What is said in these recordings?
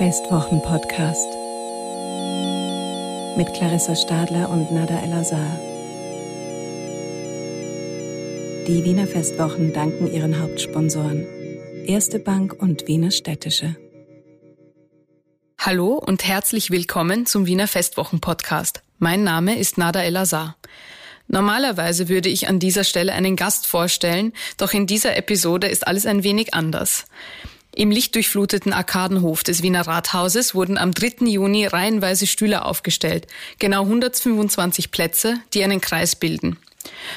Festwochen-Podcast mit Clarissa Stadler und Nada El-Azhar. Die Wiener Festwochen danken ihren Hauptsponsoren Erste Bank und Wiener Städtische. Hallo und herzlich willkommen zum Wiener Festwochen-Podcast. Mein Name ist Nada El-Azhar. Normalerweise würde ich an dieser Stelle einen Gast vorstellen, doch in dieser Episode ist alles ein wenig anders. Im lichtdurchfluteten Arkadenhof des Wiener Rathauses wurden am 3. Juni reihenweise Stühle aufgestellt, genau 125 Plätze, die einen Kreis bilden.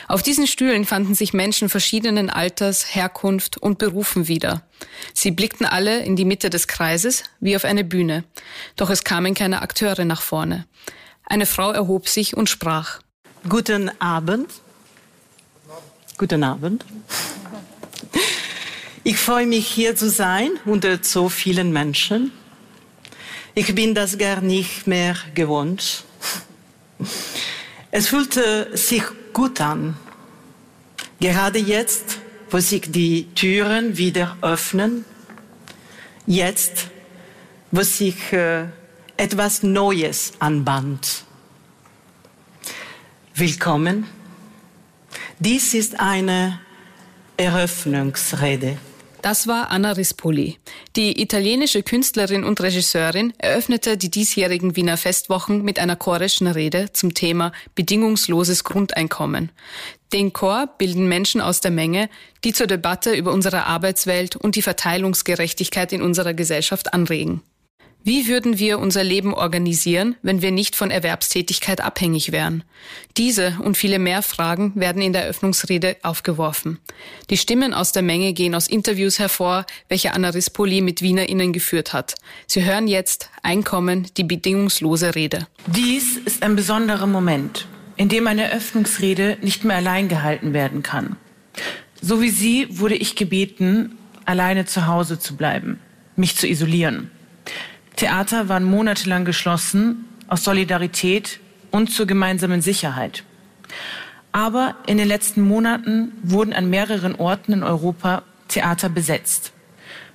Auf diesen Stühlen fanden sich Menschen verschiedenen Alters, Herkunft und Berufen wieder. Sie blickten alle in die Mitte des Kreises wie auf eine Bühne. Doch es kamen keine Akteure nach vorne. Eine Frau erhob sich und sprach. Guten Abend. Guten Abend. Ich freue mich hier zu sein unter so vielen Menschen. Ich bin das gar nicht mehr gewohnt. Es fühlte sich gut an. Gerade jetzt, wo sich die Türen wieder öffnen, jetzt, wo sich äh, etwas Neues anbahnt. Willkommen. Dies ist eine Eröffnungsrede. Das war Anna Rispoli. Die italienische Künstlerin und Regisseurin eröffnete die diesjährigen Wiener Festwochen mit einer chorischen Rede zum Thema bedingungsloses Grundeinkommen. Den Chor bilden Menschen aus der Menge, die zur Debatte über unsere Arbeitswelt und die Verteilungsgerechtigkeit in unserer Gesellschaft anregen. Wie würden wir unser Leben organisieren, wenn wir nicht von Erwerbstätigkeit abhängig wären? Diese und viele mehr Fragen werden in der Eröffnungsrede aufgeworfen. Die Stimmen aus der Menge gehen aus Interviews hervor, welche Anna Rispoli mit WienerInnen geführt hat. Sie hören jetzt Einkommen, die bedingungslose Rede. Dies ist ein besonderer Moment, in dem eine Eröffnungsrede nicht mehr allein gehalten werden kann. So wie sie wurde ich gebeten, alleine zu Hause zu bleiben, mich zu isolieren. Theater waren monatelang geschlossen aus Solidarität und zur gemeinsamen Sicherheit. Aber in den letzten Monaten wurden an mehreren Orten in Europa Theater besetzt.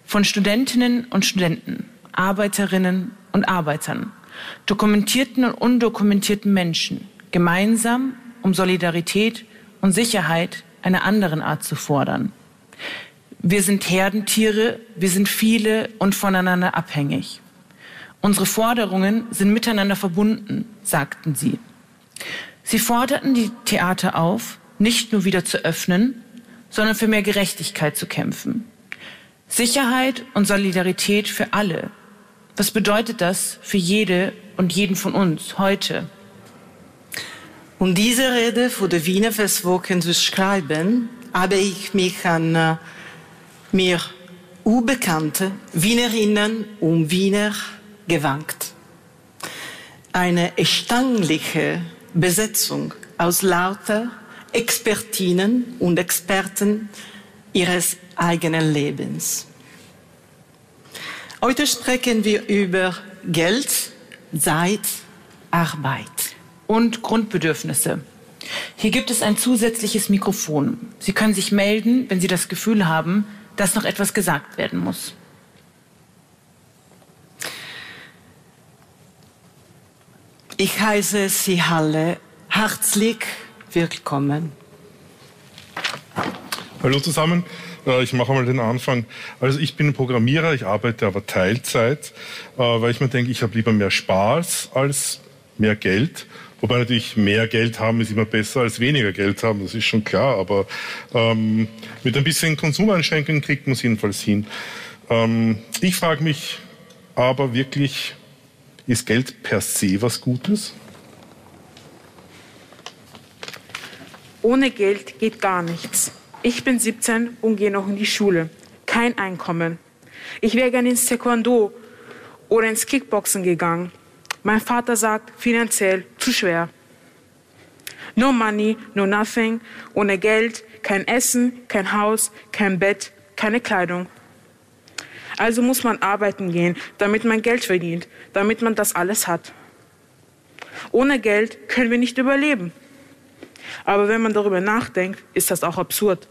Von Studentinnen und Studenten, Arbeiterinnen und Arbeitern, dokumentierten und undokumentierten Menschen, gemeinsam um Solidarität und Sicherheit einer anderen Art zu fordern. Wir sind Herdentiere, wir sind viele und voneinander abhängig. Unsere Forderungen sind miteinander verbunden, sagten sie. Sie forderten die Theater auf, nicht nur wieder zu öffnen, sondern für mehr Gerechtigkeit zu kämpfen. Sicherheit und Solidarität für alle. Was bedeutet das für jede und jeden von uns heute? Um diese Rede vor der Wiener Festwochen zu schreiben, habe ich mich an äh, mir unbekannte Wienerinnen und Wiener gewankt. Eine erstaunliche Besetzung aus lauter Expertinnen und Experten ihres eigenen Lebens. Heute sprechen wir über Geld, Zeit, Arbeit. Und Grundbedürfnisse. Hier gibt es ein zusätzliches Mikrofon. Sie können sich melden, wenn Sie das Gefühl haben, dass noch etwas gesagt werden muss. Ich heiße Sie alle herzlich willkommen. Hallo zusammen. Äh, ich mache mal den Anfang. Also ich bin Programmierer, ich arbeite aber Teilzeit, äh, weil ich mir denke, ich habe lieber mehr Spaß als mehr Geld. Wobei natürlich mehr Geld haben ist immer besser als weniger Geld haben, das ist schon klar. Aber ähm, mit ein bisschen Konsumeinschränkungen kriegt man es jedenfalls hin. Ähm, ich frage mich aber wirklich, ist Geld per se was Gutes? Ohne Geld geht gar nichts. Ich bin 17 und gehe noch in die Schule. Kein Einkommen. Ich wäre gerne ins Taekwondo oder ins Kickboxen gegangen. Mein Vater sagt, finanziell zu schwer. No money, no nothing. Ohne Geld, kein Essen, kein Haus, kein Bett, keine Kleidung. Also muss man arbeiten gehen, damit man Geld verdient, damit man das alles hat. Ohne Geld können wir nicht überleben. Aber wenn man darüber nachdenkt, ist das auch absurd.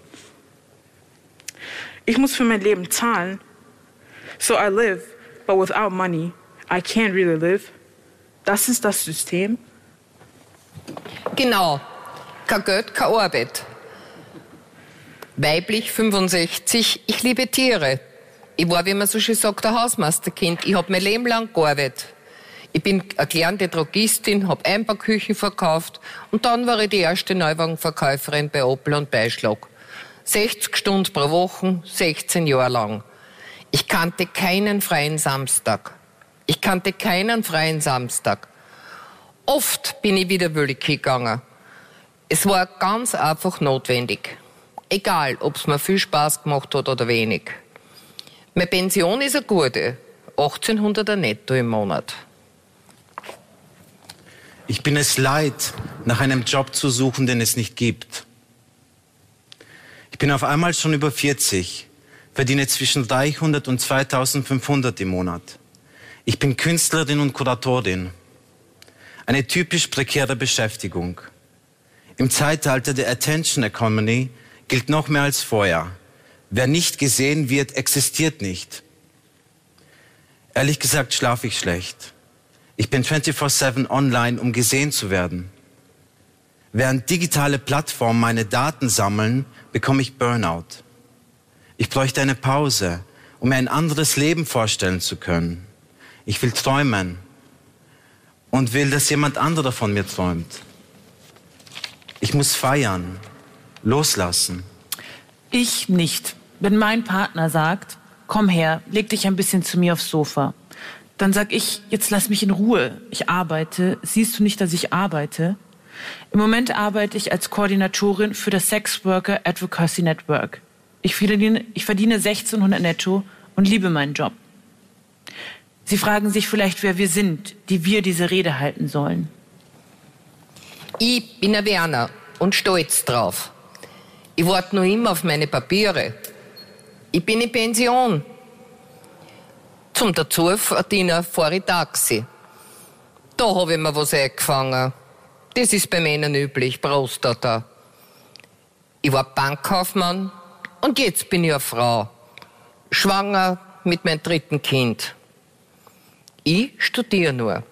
Ich muss für mein Leben zahlen. So I live, but without money, I can't really live. Das ist das System. Genau. Kein Geld, keine Arbeit. Weiblich 65, ich liebe Tiere. Ich war, wie man so schön sagt, ein Hausmeisterkind. Ich habe mein Leben lang gearbeitet. Ich bin erklärende Drogistin, habe Einbauküchen verkauft und dann war ich die erste Neuwagenverkäuferin bei Opel und Beischlag. 60 Stunden pro Woche, 16 Jahre lang. Ich kannte keinen freien Samstag. Ich kannte keinen freien Samstag. Oft bin ich wieder willig gegangen. Es war ganz einfach notwendig. Egal, ob es mir viel Spaß gemacht hat oder wenig. Meine Pension ist eine gute. 1800 netto im Monat. Ich bin es leid, nach einem Job zu suchen, den es nicht gibt. Ich bin auf einmal schon über 40, verdiene zwischen 300 und 2500 im Monat. Ich bin Künstlerin und Kuratorin. Eine typisch prekäre Beschäftigung. Im Zeitalter der Attention Economy gilt noch mehr als vorher. Wer nicht gesehen wird, existiert nicht. Ehrlich gesagt schlafe ich schlecht. Ich bin 24/7 online, um gesehen zu werden. Während digitale Plattformen meine Daten sammeln, bekomme ich Burnout. Ich bräuchte eine Pause, um mir ein anderes Leben vorstellen zu können. Ich will träumen und will, dass jemand anderer von mir träumt. Ich muss feiern, loslassen. Ich nicht. Wenn mein Partner sagt, komm her, leg dich ein bisschen zu mir aufs Sofa, dann sag ich, jetzt lass mich in Ruhe. Ich arbeite. Siehst du nicht, dass ich arbeite? Im Moment arbeite ich als Koordinatorin für das Sex Worker Advocacy Network. Ich verdiene, ich verdiene 1600 netto und liebe meinen Job. Sie fragen sich vielleicht, wer wir sind, die wir diese Rede halten sollen. Ich bin ein Werner und stolz drauf. Ich warte noch immer auf meine Papiere. Ich bin in Pension. Zum Dazuverdienen fahre ich Taxi. Da habe ich mir was eingefangen. Das ist bei Männern üblich, Prostata. Ich war Bankkaufmann und jetzt bin ich eine Frau. Schwanger mit meinem dritten Kind. Ich studiere nur.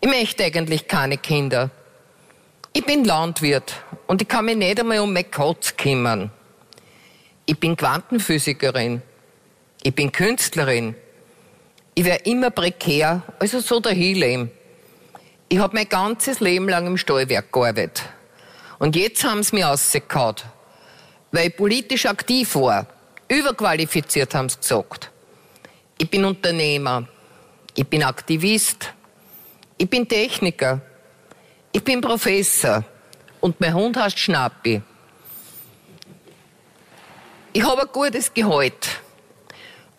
Ich möchte eigentlich keine Kinder. Ich bin Landwirt und ich kann mich nicht einmal um meine Katze kümmern. Ich bin Quantenphysikerin. Ich bin Künstlerin. Ich wäre immer prekär, also so dahinleben. Ich habe mein ganzes Leben lang im Stallwerk gearbeitet. Und jetzt haben sie mich rausgehauen, weil ich politisch aktiv war. Überqualifiziert haben sie gesagt. Ich bin Unternehmer. Ich bin Aktivist. Ich bin Techniker. Ich bin Professor und mein Hund heißt Schnappi. Ich habe ein gutes Gehalt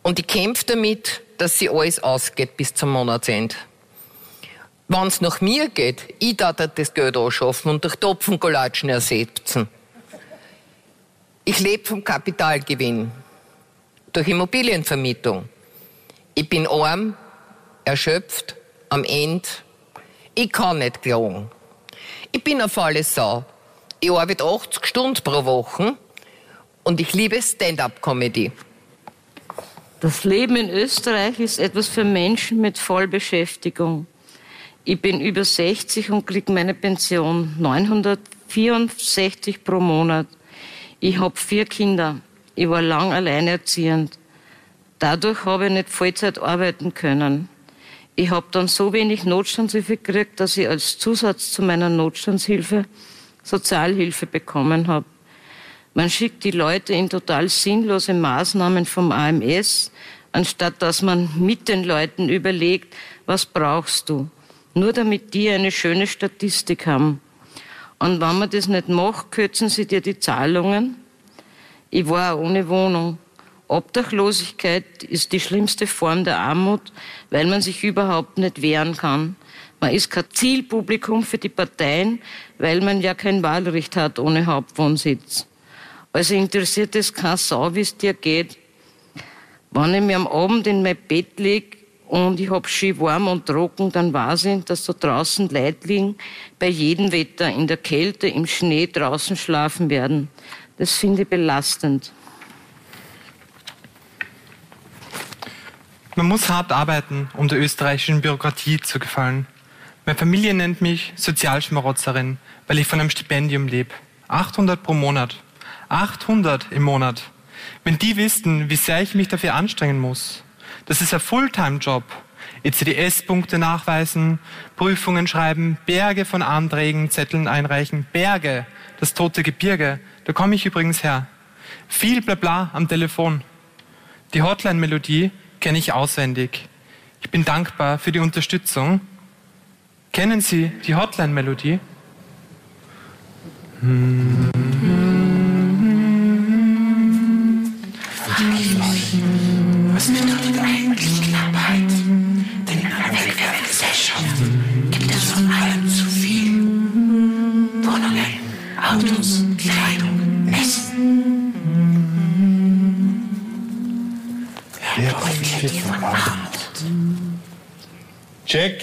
und ich kämpfe damit, dass sie alles ausgeht bis zum Monatsende. Wenn es nach mir geht, ich darf das Geld anschaffen und durch Topfengolatschen ersetzen. Ich lebe vom Kapitalgewinn, durch Immobilienvermietung. Ich bin arm, erschöpft, am Ende. Ich kann nicht klagen. Ich bin auf alle Sau. Ich arbeite 80 Stunden pro Woche und ich liebe Stand-up-Comedy. Das Leben in Österreich ist etwas für Menschen mit Vollbeschäftigung. Ich bin über 60 und kriege meine Pension 964 pro Monat. Ich habe vier Kinder. Ich war lang alleinerziehend. Dadurch habe ich nicht Vollzeit arbeiten können. Ich habe dann so wenig Notstandshilfe gekriegt, dass ich als Zusatz zu meiner Notstandshilfe Sozialhilfe bekommen habe. Man schickt die Leute in total sinnlose Maßnahmen vom AMS, anstatt dass man mit den Leuten überlegt, was brauchst du? Nur damit die eine schöne Statistik haben. Und wenn man das nicht macht, kürzen sie dir die Zahlungen. Ich war auch ohne Wohnung. Obdachlosigkeit ist die schlimmste Form der Armut, weil man sich überhaupt nicht wehren kann. Man ist kein Zielpublikum für die Parteien, weil man ja kein Wahlrecht hat ohne Hauptwohnsitz. Also interessiert es keine Sau, wie es dir geht. Wenn ich mir am Abend in mein Bett lege und ich hab Ski warm und trocken, dann weiß ich, dass da draußen Leute liegen, bei jedem Wetter, in der Kälte, im Schnee draußen schlafen werden. Das finde ich belastend. Man muss hart arbeiten, um der österreichischen Bürokratie zu gefallen. Meine Familie nennt mich Sozialschmarotzerin, weil ich von einem Stipendium lebe. 800 pro Monat. 800 im Monat. Wenn die wüssten, wie sehr ich mich dafür anstrengen muss. Das ist ein Fulltime-Job. ECDS-Punkte nachweisen, Prüfungen schreiben, Berge von Anträgen, Zetteln einreichen, Berge, das tote Gebirge. Da komme ich übrigens her. Viel Blabla am Telefon. Die Hotline-Melodie kenne ich auswendig. Ich bin dankbar für die Unterstützung. Kennen Sie die Hotline-Melodie? Was bedeutet eigentlich Knappheit? Denn in einer weltweiten Gesellschaft gibt es von allem zu viel. Wohnungen, Autos, Kleidung, Wer profitiert von Armut? Jack,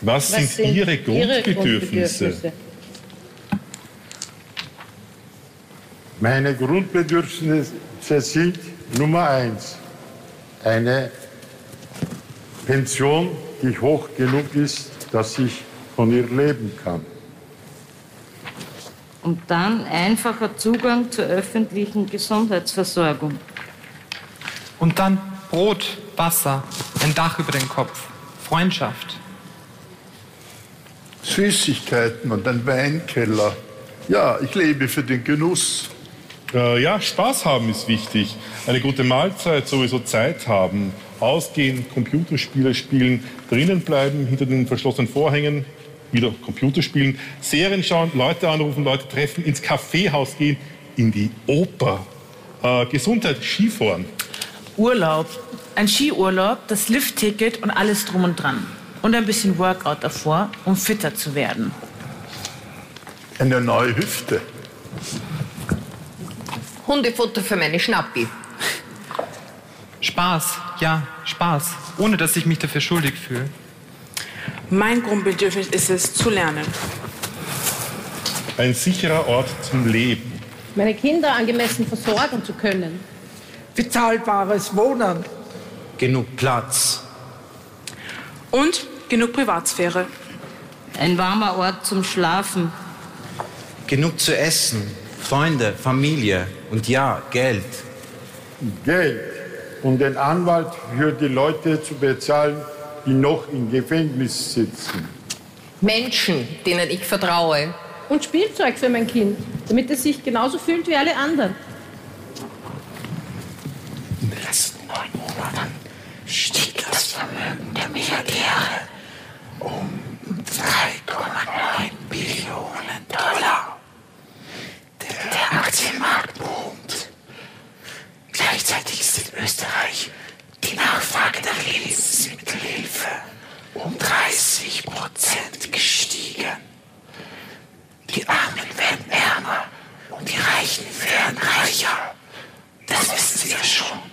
was, was sind, Ihre Grundbedürfnisse? Grundbedürfnisse? Meine Grundbedürfnisse sind Nummer eins, eine Pension, die hoch genug ist, dass ich von ihr leben kann. Und dann einfacher Zugang zur öffentlichen Gesundheitsversorgung. Und dann Brot, Wasser, ein Dach über den Kopf, Freundschaft. Süßigkeiten und ein Weinkeller. Ja, ich lebe für den Genuss. Äh, ja, Spaß haben ist wichtig. Eine gute Mahlzeit, sowieso Zeit haben. Ausgehen, Computerspiele spielen, drinnen bleiben, hinter den verschlossenen Vorhängen, wieder Computerspielen, Serien schauen, Leute anrufen, Leute treffen, ins Kaffeehaus gehen, in die Oper. Äh, Gesundheit, Skifahren. Urlaub, ein Skiurlaub, das Liftticket und alles drum und dran. Und ein bisschen Workout davor, um fitter zu werden. Eine neue Hüfte. Hundefutter für meine Schnappi. Spaß, ja, Spaß, ohne dass ich mich dafür schuldig fühle. Mein Grundbedürfnis ist es, zu lernen. Ein sicherer Ort zum Leben. Meine Kinder angemessen versorgen zu können. Bezahlbares Wohnen. Genug Platz. Und genug Privatsphäre. Ein warmer Ort zum Schlafen. Genug zu essen. Freunde, Familie und ja, Geld. Geld, um den Anwalt für die Leute zu bezahlen, die noch im Gefängnis sitzen. Menschen, denen ich vertraue. Und Spielzeug für mein Kind, damit es sich genauso fühlt wie alle anderen. In den letzten neun Monaten stieg das Vermögen der Milliardäre um 3,9 Billionen Dollar. Der Aktienmarkt boomt. Gleichzeitig ist in Österreich die Nachfrage nach Lebensmittelhilfe um 30 Prozent gestiegen. Die Armen werden ärmer und die Reichen werden reicher. Das wissen Sie ja schon.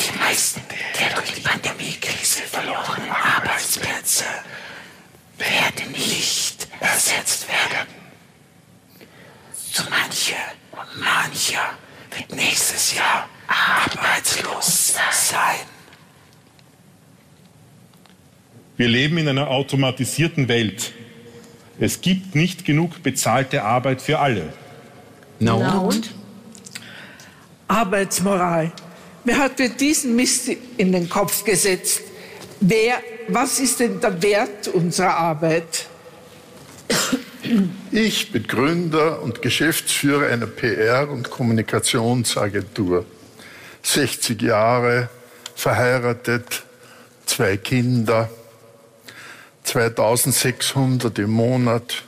Die meisten der durch die Pandemiekrise verlorenen Arbeitsplätze werden nicht ersetzt werden. So manche und mancher wird nächstes Jahr arbeitslos sein. Wir leben in einer automatisierten Welt. Es gibt nicht genug bezahlte Arbeit für alle. No. und? Arbeitsmoral. Wer hat mir diesen Mist in den Kopf gesetzt? Wer, was ist denn der Wert unserer Arbeit? Ich bin Gründer und Geschäftsführer einer PR- und Kommunikationsagentur. 60 Jahre, verheiratet, zwei Kinder, 2600 im Monat,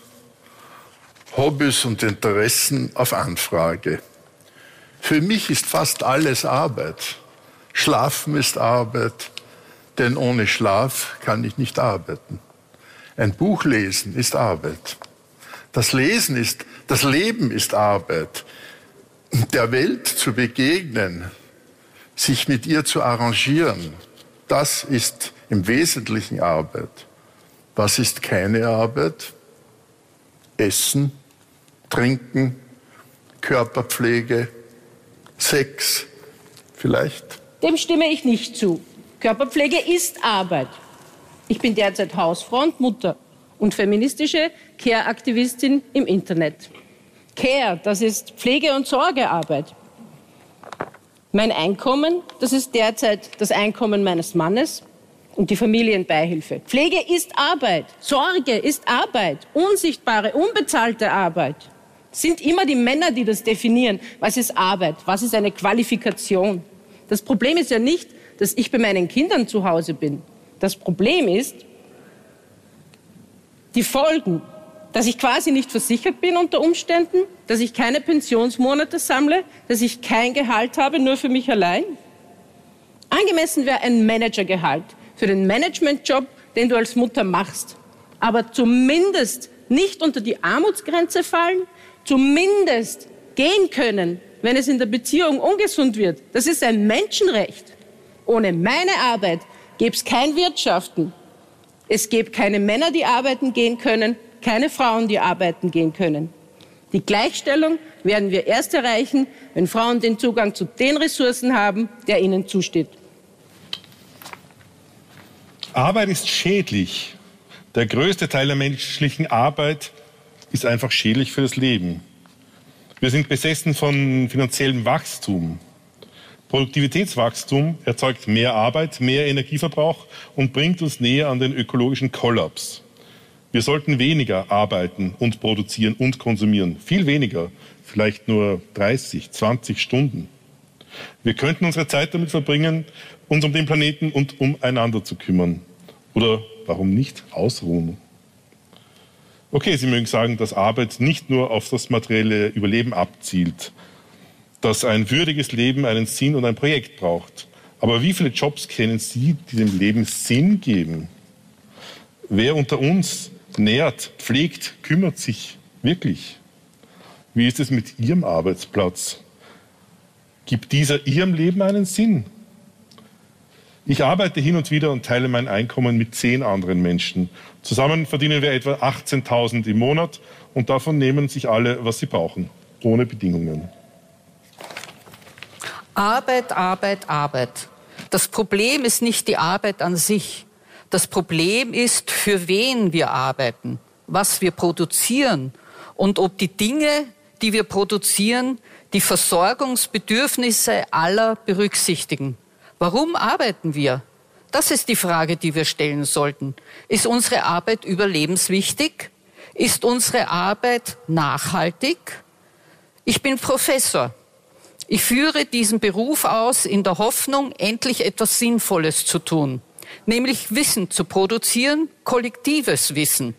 Hobbys und Interessen auf Anfrage. Für mich ist fast alles Arbeit. Schlafen ist Arbeit, denn ohne Schlaf kann ich nicht arbeiten. Ein Buch lesen ist Arbeit. Das Lesen ist, das Leben ist Arbeit. Der Welt zu begegnen, sich mit ihr zu arrangieren, das ist im Wesentlichen Arbeit. Was ist keine Arbeit? Essen, Trinken, Körperpflege, Sex, vielleicht Dem stimme ich nicht zu. Körperpflege ist Arbeit. Ich bin derzeit Hausfrau und Mutter und feministische Care-Aktivistin im Internet. Care, das ist Pflege- und Sorgearbeit. Mein Einkommen, das ist derzeit das Einkommen meines Mannes und die Familienbeihilfe. Pflege ist Arbeit, Sorge ist Arbeit, unsichtbare, unbezahlte Arbeit. Sind immer die Männer, die das definieren. Was ist Arbeit? Was ist eine Qualifikation? Das Problem ist ja nicht, dass ich bei meinen Kindern zu Hause bin. Das Problem ist die Folgen, dass ich quasi nicht versichert bin unter Umständen, dass ich keine Pensionsmonate sammle, dass ich kein Gehalt habe, nur für mich allein? Angemessen wäre ein Managergehalt für den Managementjob, den du als Mutter machst. Aber zumindest nicht unter die Armutsgrenze fallen, zumindest gehen können, wenn es in der Beziehung ungesund wird. Das ist ein Menschenrecht. Ohne meine Arbeit gäbe es kein Wirtschaften. Es gäbe keine Männer, die arbeiten gehen können keine Frauen, die arbeiten gehen können. Die Gleichstellung werden wir erst erreichen, wenn Frauen den Zugang zu den Ressourcen haben, der ihnen zusteht. Arbeit ist schädlich. Der größte Teil der menschlichen Arbeit ist einfach schädlich für das Leben. Wir sind besessen von finanziellem Wachstum. Produktivitätswachstum erzeugt mehr Arbeit, mehr Energieverbrauch und bringt uns näher an den ökologischen Kollaps. Wir sollten weniger arbeiten und produzieren und konsumieren. Viel weniger, vielleicht nur 30, 20 Stunden. Wir könnten unsere Zeit damit verbringen, uns um den Planeten und umeinander zu kümmern. Oder warum nicht ausruhen? Okay, Sie mögen sagen, dass Arbeit nicht nur auf das materielle Überleben abzielt, dass ein würdiges Leben einen Sinn und ein Projekt braucht. Aber wie viele Jobs kennen Sie, die dem Leben Sinn geben? Wer unter uns nährt, pflegt, kümmert sich wirklich. Wie ist es mit Ihrem Arbeitsplatz? Gibt dieser Ihrem Leben einen Sinn? Ich arbeite hin und wieder und teile mein Einkommen mit zehn anderen Menschen. Zusammen verdienen wir etwa 18.000 im Monat und davon nehmen sich alle, was sie brauchen, ohne Bedingungen. Arbeit, Arbeit, Arbeit. Das Problem ist nicht die Arbeit an sich. Das Problem ist, für wen wir arbeiten, was wir produzieren und ob die Dinge, die wir produzieren, die Versorgungsbedürfnisse aller berücksichtigen. Warum arbeiten wir? Das ist die Frage, die wir stellen sollten. Ist unsere Arbeit überlebenswichtig? Ist unsere Arbeit nachhaltig? Ich bin Professor. Ich führe diesen Beruf aus in der Hoffnung, endlich etwas Sinnvolles zu tun nämlich Wissen zu produzieren, kollektives Wissen.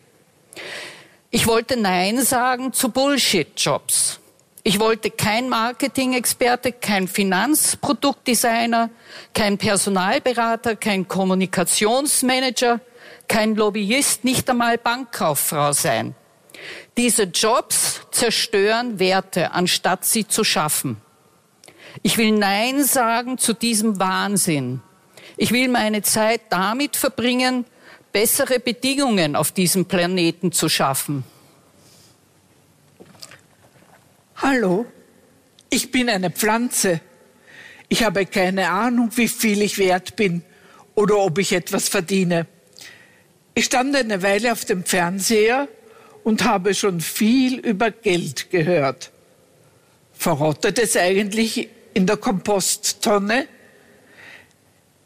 Ich wollte Nein sagen zu Bullshit-Jobs. Ich wollte kein Marketing-Experte, kein Finanzproduktdesigner, kein Personalberater, kein Kommunikationsmanager, kein Lobbyist, nicht einmal Bankkauffrau sein. Diese Jobs zerstören Werte, anstatt sie zu schaffen. Ich will Nein sagen zu diesem Wahnsinn. Ich will meine Zeit damit verbringen, bessere Bedingungen auf diesem Planeten zu schaffen. Hallo, ich bin eine Pflanze. Ich habe keine Ahnung, wie viel ich wert bin oder ob ich etwas verdiene. Ich stand eine Weile auf dem Fernseher und habe schon viel über Geld gehört. Verrottet es eigentlich in der Komposttonne?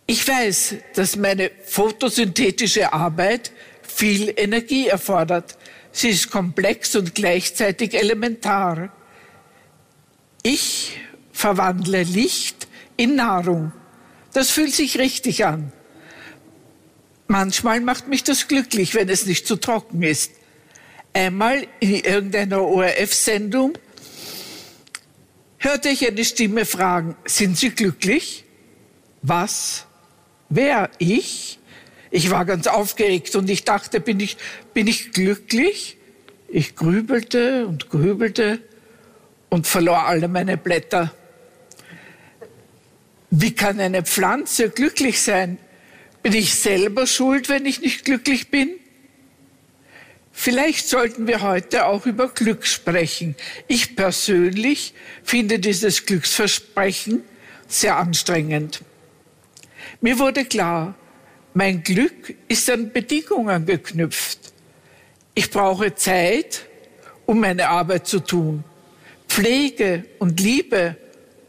Ich weiß, dass meine photosynthetische Arbeit viel Energie erfordert. Sie ist komplex und gleichzeitig elementar. Ich verwandle Licht in Nahrung. Das fühlt sich richtig an. Manchmal macht mich das glücklich, wenn es nicht zu trocken ist. Einmal in irgendeiner ORF-Sendung hörte ich eine Stimme fragen, sind Sie glücklich? Was? Wer? Ich? Ich war ganz aufgeregt und ich dachte, bin ich, bin ich glücklich? Ich grübelte und grübelte und verlor alle meine Blätter. Wie kann eine Pflanze glücklich sein? Bin ich selber schuld, wenn ich nicht glücklich bin? Vielleicht sollten wir heute auch über Glück sprechen. Ich persönlich finde dieses Glücksversprechen sehr anstrengend. Mir wurde klar, mein Glück ist an Bedingungen geknüpft. Ich brauche Zeit, um meine Arbeit zu tun, Pflege und Liebe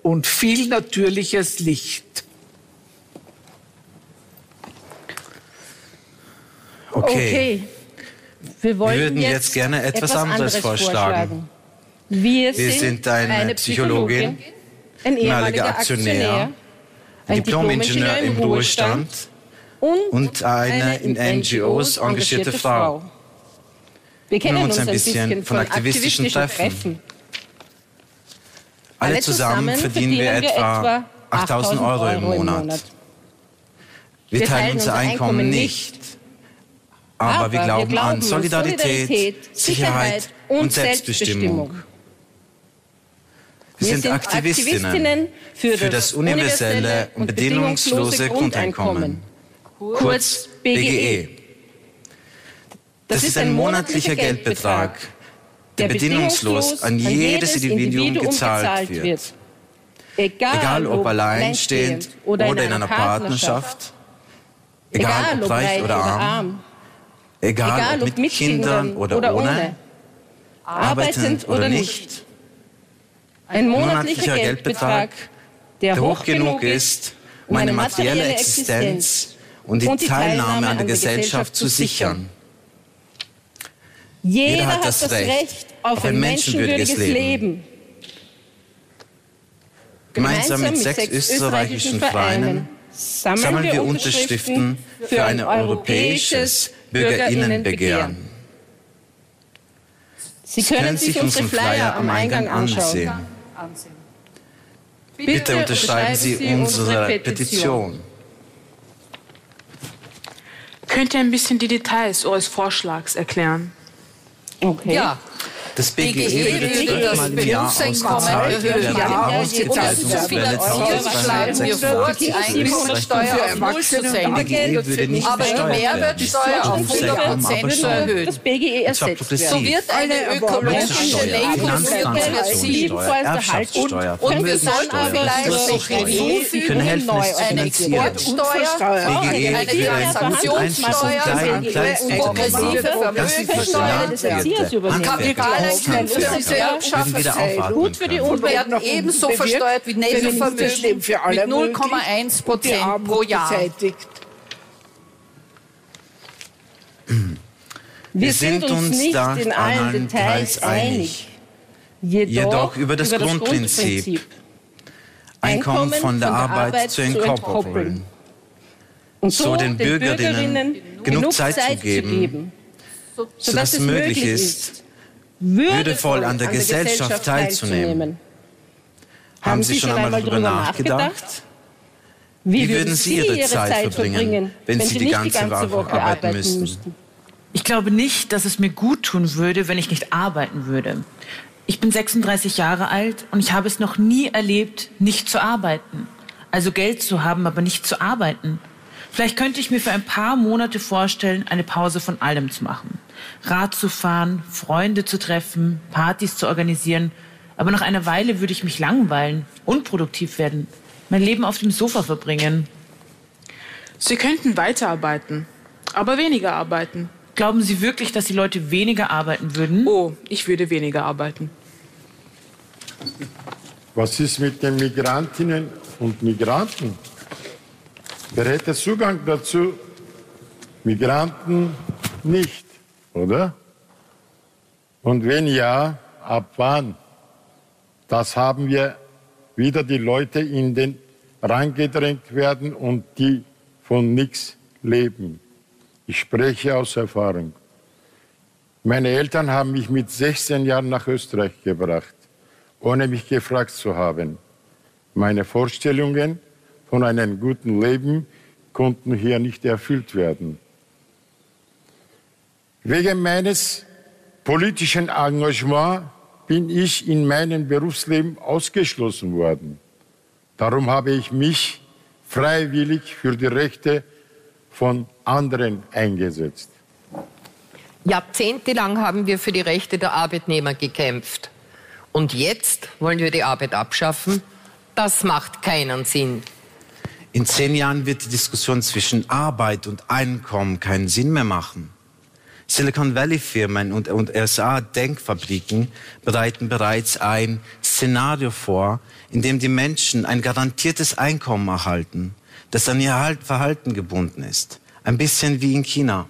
und viel natürliches Licht. Okay. Okay. Wir, Wir würden jetzt, jetzt gerne etwas anderes vorschlagen. Wir, Wir sind eine Psychologin, ein ehemaliger ehemaliger Aktionär, ein Diplom-Ingenieur im Ruhestand und, und eine in NGOs engagierte Frau. Wir kennen uns ein bisschen von aktivistischen Treffen. Alle zusammen verdienen wir etwa 8000 Euro im Monat. Wir teilen unser Einkommen nicht. Aber wir glauben an Solidarität, Sicherheit und Selbstbestimmung. Wir sind Aktivistinnen für das universelle und bedingungslose Grundeinkommen, kurz BGE. Das ist ein monatlicher Geldbetrag, der bedingungslos an jedes Individuum gezahlt wird. Egal ob alleinstehend oder in einer Partnerschaft, egal ob reich oder arm, egal ob mit Kindern oder ohne, arbeitend oder nicht. Ein monatlicher Geldbetrag, der hoch genug ist, um eine materielle Existenz und die Teilnahme an der Gesellschaft zu sichern. Jeder hat das Recht auf ein menschenwürdiges Leben. Gemeinsam mit sechs österreichischen Vereinen sammeln wir Unterschriften für ein europäisches Bürgerinnenbegehren. Sie können sich unsere Flyer am Eingang anschauen. Bitte unterschreiben Sie unsere Petition. Könnt ihr ein bisschen die Details eures Vorschlags erklären? Okay. Ja. Das BGE würde würde das Berufseinkommen ausgezahlt, erhöhen. während Ja, die ausgezahlten finanzieren schlagen wir vor, die Einkommensteuer auf null zu BGE senken, nicht aber die. Mehrwertsteuer auf 100 Prozent zu erhöhen. Das BGE werden. So wird eine ökologische Lenkung für Erbschaftssteuer, und wir sollten vielleicht noch zu eine. Exportsteuer, BGE eine Transaktionssteuer, progressive Das Vermögenssteuer, Landwirte, Würden wieder aufatmen Gut für die. Umwelt. Werden ebenso versteuert wie Nettovermögen schlimm für alle mit 0,1 Prozent pro Jahr. Wir sind sind uns nicht da in allen Details einig. Jedoch über das Grundprinzip. Einkommen von der Arbeit zu entkoppeln. Und so den Bürgerinnen genug Zeit zu geben, sodass es möglich ist, würdevoll an der Gesellschaft teilzunehmen. Haben Sie schon einmal darüber nachgedacht? Wie würden Sie Ihre Zeit verbringen, wenn Sie die ganze Woche arbeiten müssten? Ich glaube nicht, dass es mir gut tun würde, wenn ich nicht arbeiten würde. Ich bin 36 Jahre alt und ich habe es noch nie erlebt, nicht zu arbeiten. Also Geld zu haben, aber nicht zu arbeiten. Vielleicht könnte ich mir für ein paar Monate vorstellen, eine Pause von allem zu machen. Rad zu fahren, Freunde zu treffen, Partys zu organisieren. Aber nach einer Weile würde ich mich langweilen, unproduktiv werden, mein Leben auf dem Sofa verbringen. Sie könnten weiterarbeiten, aber weniger arbeiten. Glauben Sie wirklich, dass die Leute weniger arbeiten würden? Oh, ich würde weniger arbeiten. Was ist mit den Migrantinnen und Migranten? Wer hätte Zugang dazu? Migranten nicht, oder? Und wenn ja, ab wann? Das haben wir wieder die Leute in den reingedrängt werden und die von nichts leben. Ich spreche aus Erfahrung. Meine Eltern haben mich mit 16 Jahren nach Österreich gebracht, ohne mich gefragt zu haben. Meine Vorstellungen von einem guten Leben konnten hier nicht erfüllt werden. Wegen meines politischen Engagements bin ich in meinem Berufsleben ausgeschlossen worden. Darum habe ich mich freiwillig für die Rechte von anderen eingesetzt. Jahrzehntelang haben wir für die Rechte der Arbeitnehmer gekämpft. Und jetzt wollen wir die Arbeit abschaffen? Das macht keinen Sinn. In zehn Jahren wird die Diskussion zwischen Arbeit und Einkommen keinen Sinn mehr machen. Silicon Valley Firmen und, und RSA Denkfabriken bereiten bereits ein Szenario vor, in dem die Menschen ein garantiertes Einkommen erhalten, das an ihr halt-, Verhalten gebunden ist. Ein bisschen wie in China.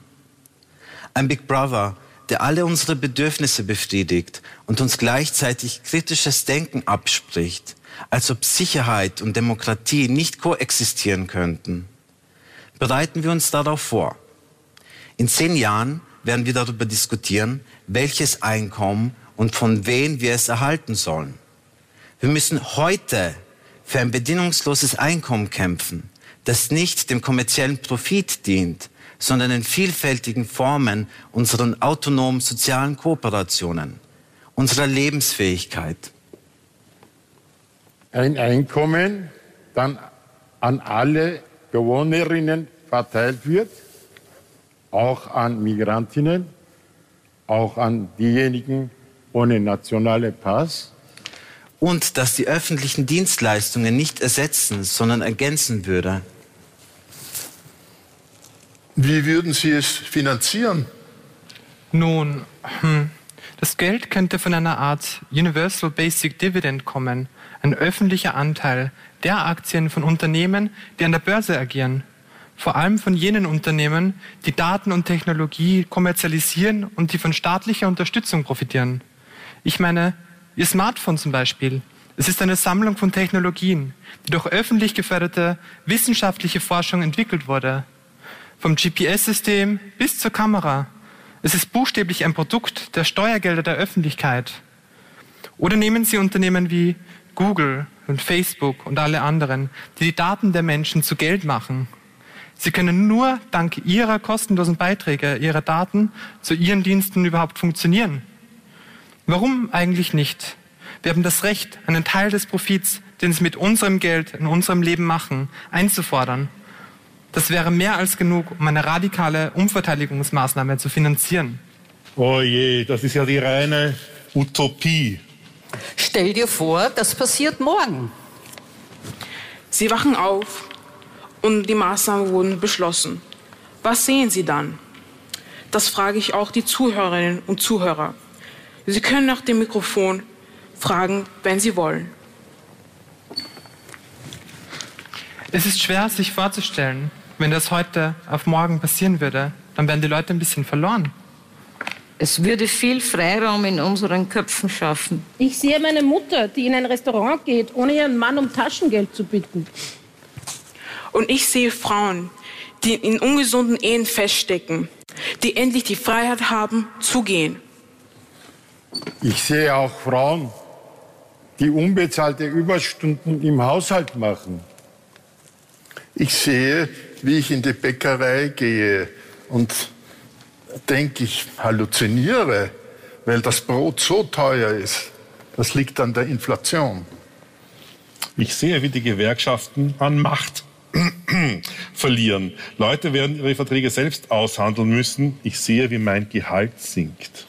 Ein Big Brother, der alle unsere Bedürfnisse befriedigt und uns gleichzeitig kritisches Denken abspricht, als ob Sicherheit und Demokratie nicht koexistieren könnten. Bereiten wir uns darauf vor. In zehn Jahren werden wir darüber diskutieren, welches Einkommen und von wem wir es erhalten sollen. Wir müssen heute für ein bedingungsloses Einkommen kämpfen, das nicht dem kommerziellen Profit dient, sondern in vielfältigen Formen unseren autonomen sozialen Kooperationen, unserer Lebensfähigkeit. Ein Einkommen dann an alle Bewohnerinnen verteilt wird, auch an Migrantinnen, auch an diejenigen ohne nationalen Pass. Und dass die öffentlichen Dienstleistungen nicht ersetzen, sondern ergänzen würde. Wie würden Sie es finanzieren? Nun, hm, das Geld könnte von einer Art Universal Basic Dividend kommen, ein öffentlicher Anteil der Aktien von Unternehmen, die an der Börse agieren. Vor allem von jenen Unternehmen, die Daten und Technologie kommerzialisieren und die von staatlicher Unterstützung profitieren. Ich meine, Ihr Smartphone zum Beispiel. Es ist eine Sammlung von Technologien, die durch öffentlich geförderte wissenschaftliche Forschung entwickelt wurde. Vom GPS-System bis zur Kamera. Es ist buchstäblich ein Produkt der Steuergelder der Öffentlichkeit. Oder nehmen Sie Unternehmen wie Google und Facebook und alle anderen, die die Daten der Menschen zu Geld machen. Sie können nur dank Ihrer kostenlosen Beiträge, Ihrer Daten zu Ihren Diensten überhaupt funktionieren. Warum eigentlich nicht? Wir haben das Recht, einen Teil des Profits, den Sie mit unserem Geld in unserem Leben machen, einzufordern. Das wäre mehr als genug, um eine radikale Umverteidigungsmaßnahme zu finanzieren. Oh je, das ist ja die reine Utopie. Stell dir vor, das passiert morgen. Sie wachen auf und die Maßnahmen wurden beschlossen. Was sehen Sie dann? Das frage ich auch die Zuhörerinnen und Zuhörer. Sie können nach dem Mikrofon fragen, wenn Sie wollen. Es ist schwer, sich vorzustellen, wenn das heute auf morgen passieren würde, dann wären die Leute ein bisschen verloren. Es würde viel Freiraum in unseren Köpfen schaffen. Ich sehe meine Mutter, die in ein Restaurant geht, ohne ihren Mann um Taschengeld zu bitten. Und ich sehe Frauen, die in ungesunden Ehen feststecken, die endlich die Freiheit haben, zu gehen. Ich sehe auch Frauen, die unbezahlte Überstunden im Haushalt machen. Ich sehe, wie ich in die Bäckerei gehe und denke, ich halluziniere, weil das Brot so teuer ist. Das liegt an der Inflation. Ich sehe, wie die Gewerkschaften an Macht verlieren. Leute werden ihre Verträge selbst aushandeln müssen. Ich sehe, wie mein Gehalt sinkt.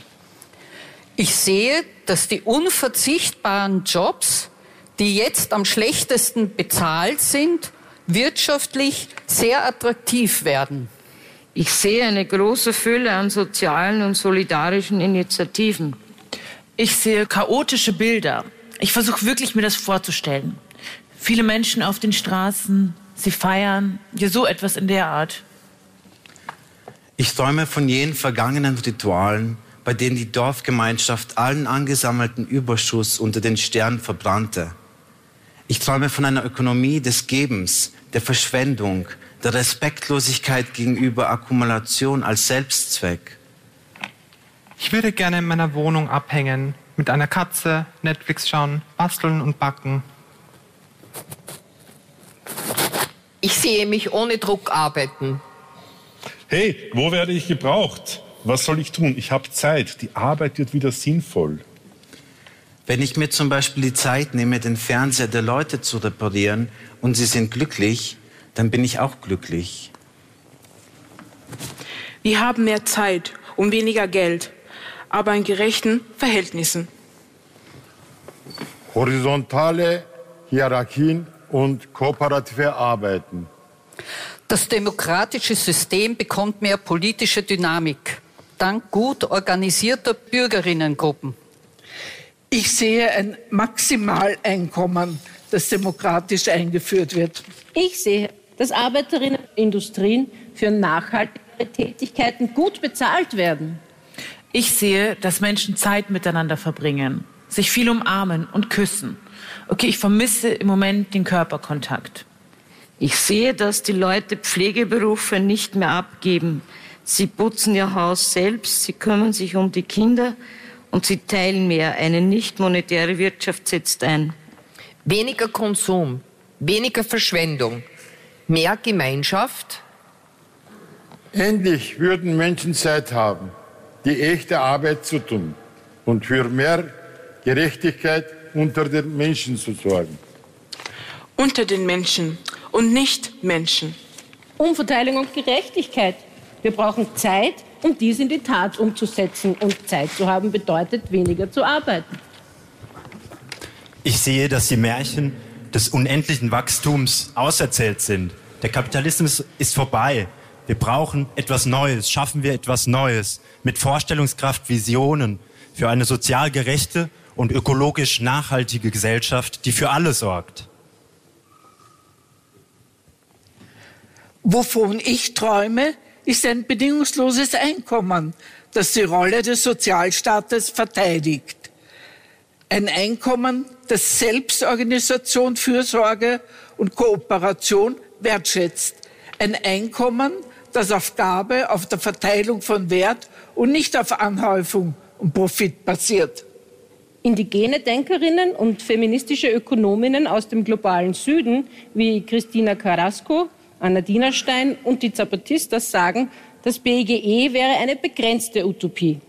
Ich sehe, dass die unverzichtbaren Jobs, die jetzt am schlechtesten bezahlt sind, wirtschaftlich sehr attraktiv werden. Ich sehe eine große Fülle an sozialen und solidarischen Initiativen. Ich sehe chaotische Bilder. Ich versuche wirklich mir das vorzustellen. Viele Menschen auf den Straßen, sie feiern, ja so etwas in der Art. Ich träume von jenen vergangenen Ritualen, bei denen die Dorfgemeinschaft allen angesammelten Überschuss unter den Sternen verbrannte. Ich träume von einer Ökonomie des Gebens, der Verschwendung, der Respektlosigkeit gegenüber Akkumulation als Selbstzweck. Ich würde gerne in meiner Wohnung abhängen, mit einer Katze, Netflix schauen, basteln und backen. Ich sehe mich ohne Druck arbeiten. Hey, wo werde ich gebraucht? Was soll ich tun? Ich habe Zeit. Die Arbeit wird wieder sinnvoll. Wenn ich mir zum Beispiel die Zeit nehme, den Fernseher der Leute zu reparieren und sie sind glücklich, dann bin ich auch glücklich. Wir haben mehr Zeit und weniger Geld, aber in gerechten Verhältnissen. Horizontale Hierarchien und kooperative Arbeiten. Das demokratische System bekommt mehr politische Dynamik, dank gut organisierter Bürgerinnengruppen. Ich sehe ein Maximaleinkommen, das demokratisch eingeführt wird. Ich sehe, dass Arbeiterinnen und Industrien für nachhaltige Tätigkeiten gut bezahlt werden. Ich sehe, dass Menschen Zeit miteinander verbringen, sich viel umarmen und küssen. Okay, ich vermisse im Moment den Körperkontakt. Ich sehe, dass die Leute Pflegeberufe nicht mehr abgeben. Sie putzen ihr Haus selbst, sie kümmern sich um die Kinder und sie teilen mehr. Eine nicht monetäre Wirtschaft setzt ein. Weniger Konsum, weniger Verschwendung, mehr Gemeinschaft. Endlich würden Menschen Zeit haben, die echte Arbeit zu tun und für mehr Gerechtigkeit unter den Menschen zu sorgen. Unter den Menschen und nicht Menschen. Umverteilung und Gerechtigkeit. Wir brauchen Zeit, um dies in die Tat umzusetzen. Und Zeit zu haben bedeutet, weniger zu arbeiten. Ich sehe, dass die Märchen des unendlichen Wachstums auserzählt sind. Der Kapitalismus ist vorbei. Wir brauchen etwas Neues. Schaffen wir etwas Neues mit Vorstellungskraft, Visionen für eine sozial gerechte und ökologisch nachhaltige Gesellschaft, die für alle sorgt. Wovon ich träume, ist ein bedingungsloses Einkommen, das die Rolle des Sozialstaates verteidigt. Ein Einkommen, das Selbstorganisation, Fürsorge und Kooperation wertschätzt. Ein Einkommen, das auf Gabe, auf der Verteilung von Wert und nicht auf Anhäufung und Profit basiert. Indigene Denkerinnen und feministische Ökonominnen aus dem globalen Süden wie Christina Carrasco, Anna Dienerstein und die Zapatistas sagen, das BGE wäre eine begrenzte Utopie.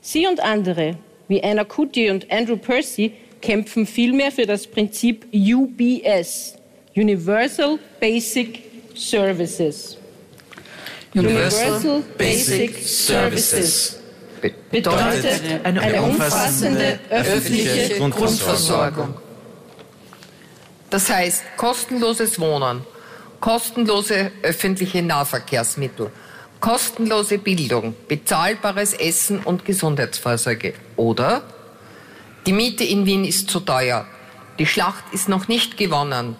Sie und andere, wie Anna Kuti und Andrew Percy, kämpfen vielmehr für das Prinzip UBS, Universal Basic Services. Universal Basic Services bedeutet eine, eine umfassende öffentliche Grundversorgung. Das heißt kostenloses Wohnen, kostenlose öffentliche Nahverkehrsmittel, kostenlose Bildung, bezahlbares Essen und Gesundheitsvorsorge. Oder die Miete in Wien ist zu teuer, die Schlacht ist noch nicht gewonnen,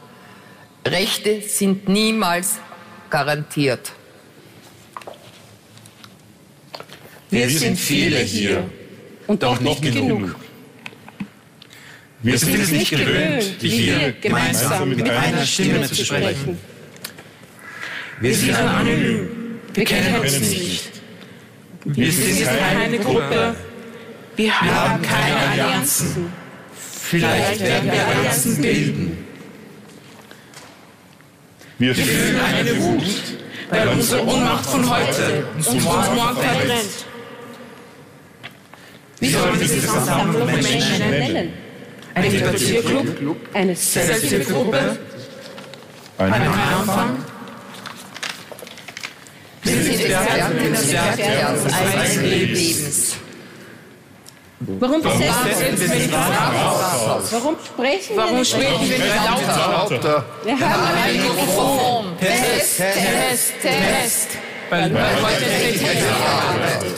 Rechte sind niemals garantiert. Wir sind viele hier und doch nicht genug. Wir sind es nicht gewöhnt, wie hier gemeinsam mit einer Stimme zu sprechen. Wir sind anonym. Wir kennen uns nicht. Wir sind keine Gruppe. Wir haben keine Allianzen. Vielleicht werden wir Allianzen bilden. Wir fühlen eine Wut, weil unsere Ohnmacht von heute uns morgen verbrennt. Wie sollen wir diese Versammlung Menschen nennen? Ein Debattierclub? Eine Selbsthilfegruppe? Ein Anfang? Wir sind Experten des Werkes Lebens. Warum besetzen wir nicht Rathaus? Warum sprechen wir Warum nicht sprechen wir nicht lauter? Wir haben ein Mikrofon. Test, Test, Test. Weil heute Technik arbeitet.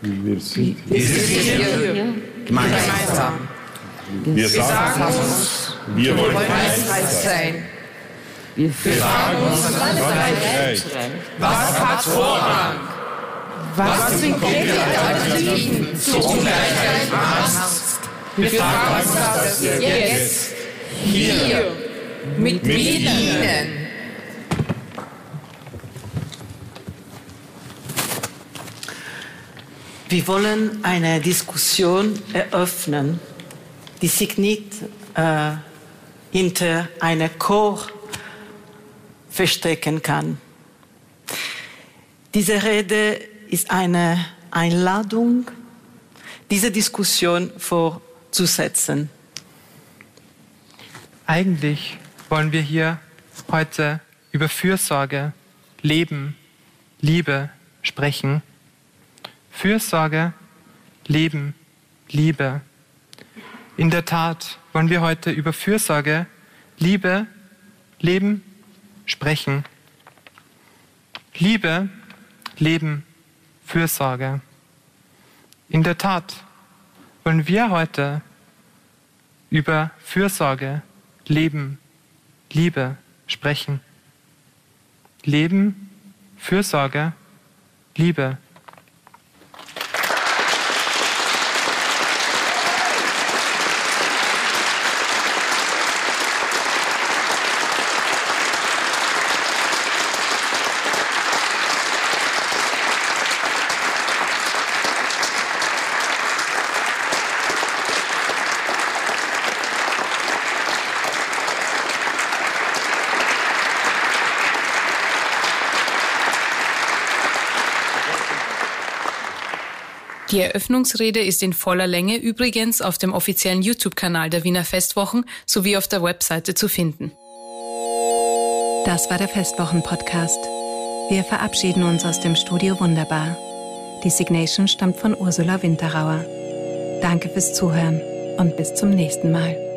Wir sind Wir sind hier gemeinsam. Wir sagen uns, wir wollen eins sein. Wir fragen uns Landesreich. Was hat Vorrang? Was sind Alternativen zur Ungleichheit Angst? Wir fragen uns das jetzt, hier, mit Ihnen. Wir wollen eine Diskussion eröffnen, die sich nicht äh, hinter einer Chor verstecken kann. Diese Rede ist eine Einladung, diese Diskussion fortzusetzen. Eigentlich wollen wir hier heute über Fürsorge, Leben, Liebe sprechen. Fürsorge, Leben, Liebe. In der Tat wollen wir heute über Fürsorge, Liebe, Leben, Sprechen. Liebe, Leben, Fürsorge. In der Tat wollen wir heute über Fürsorge, Leben, Liebe sprechen. Leben, Fürsorge, Liebe. Die Eröffnungsrede ist in voller Länge übrigens auf dem offiziellen YouTube-Kanal der Wiener Festwochen sowie auf der Webseite zu finden. Das war der Festwochen-Podcast. Wir verabschieden uns aus dem Studio Wunderbar. Die Signation stammt von Ursula Winterauer. Danke fürs Zuhören und bis zum nächsten Mal.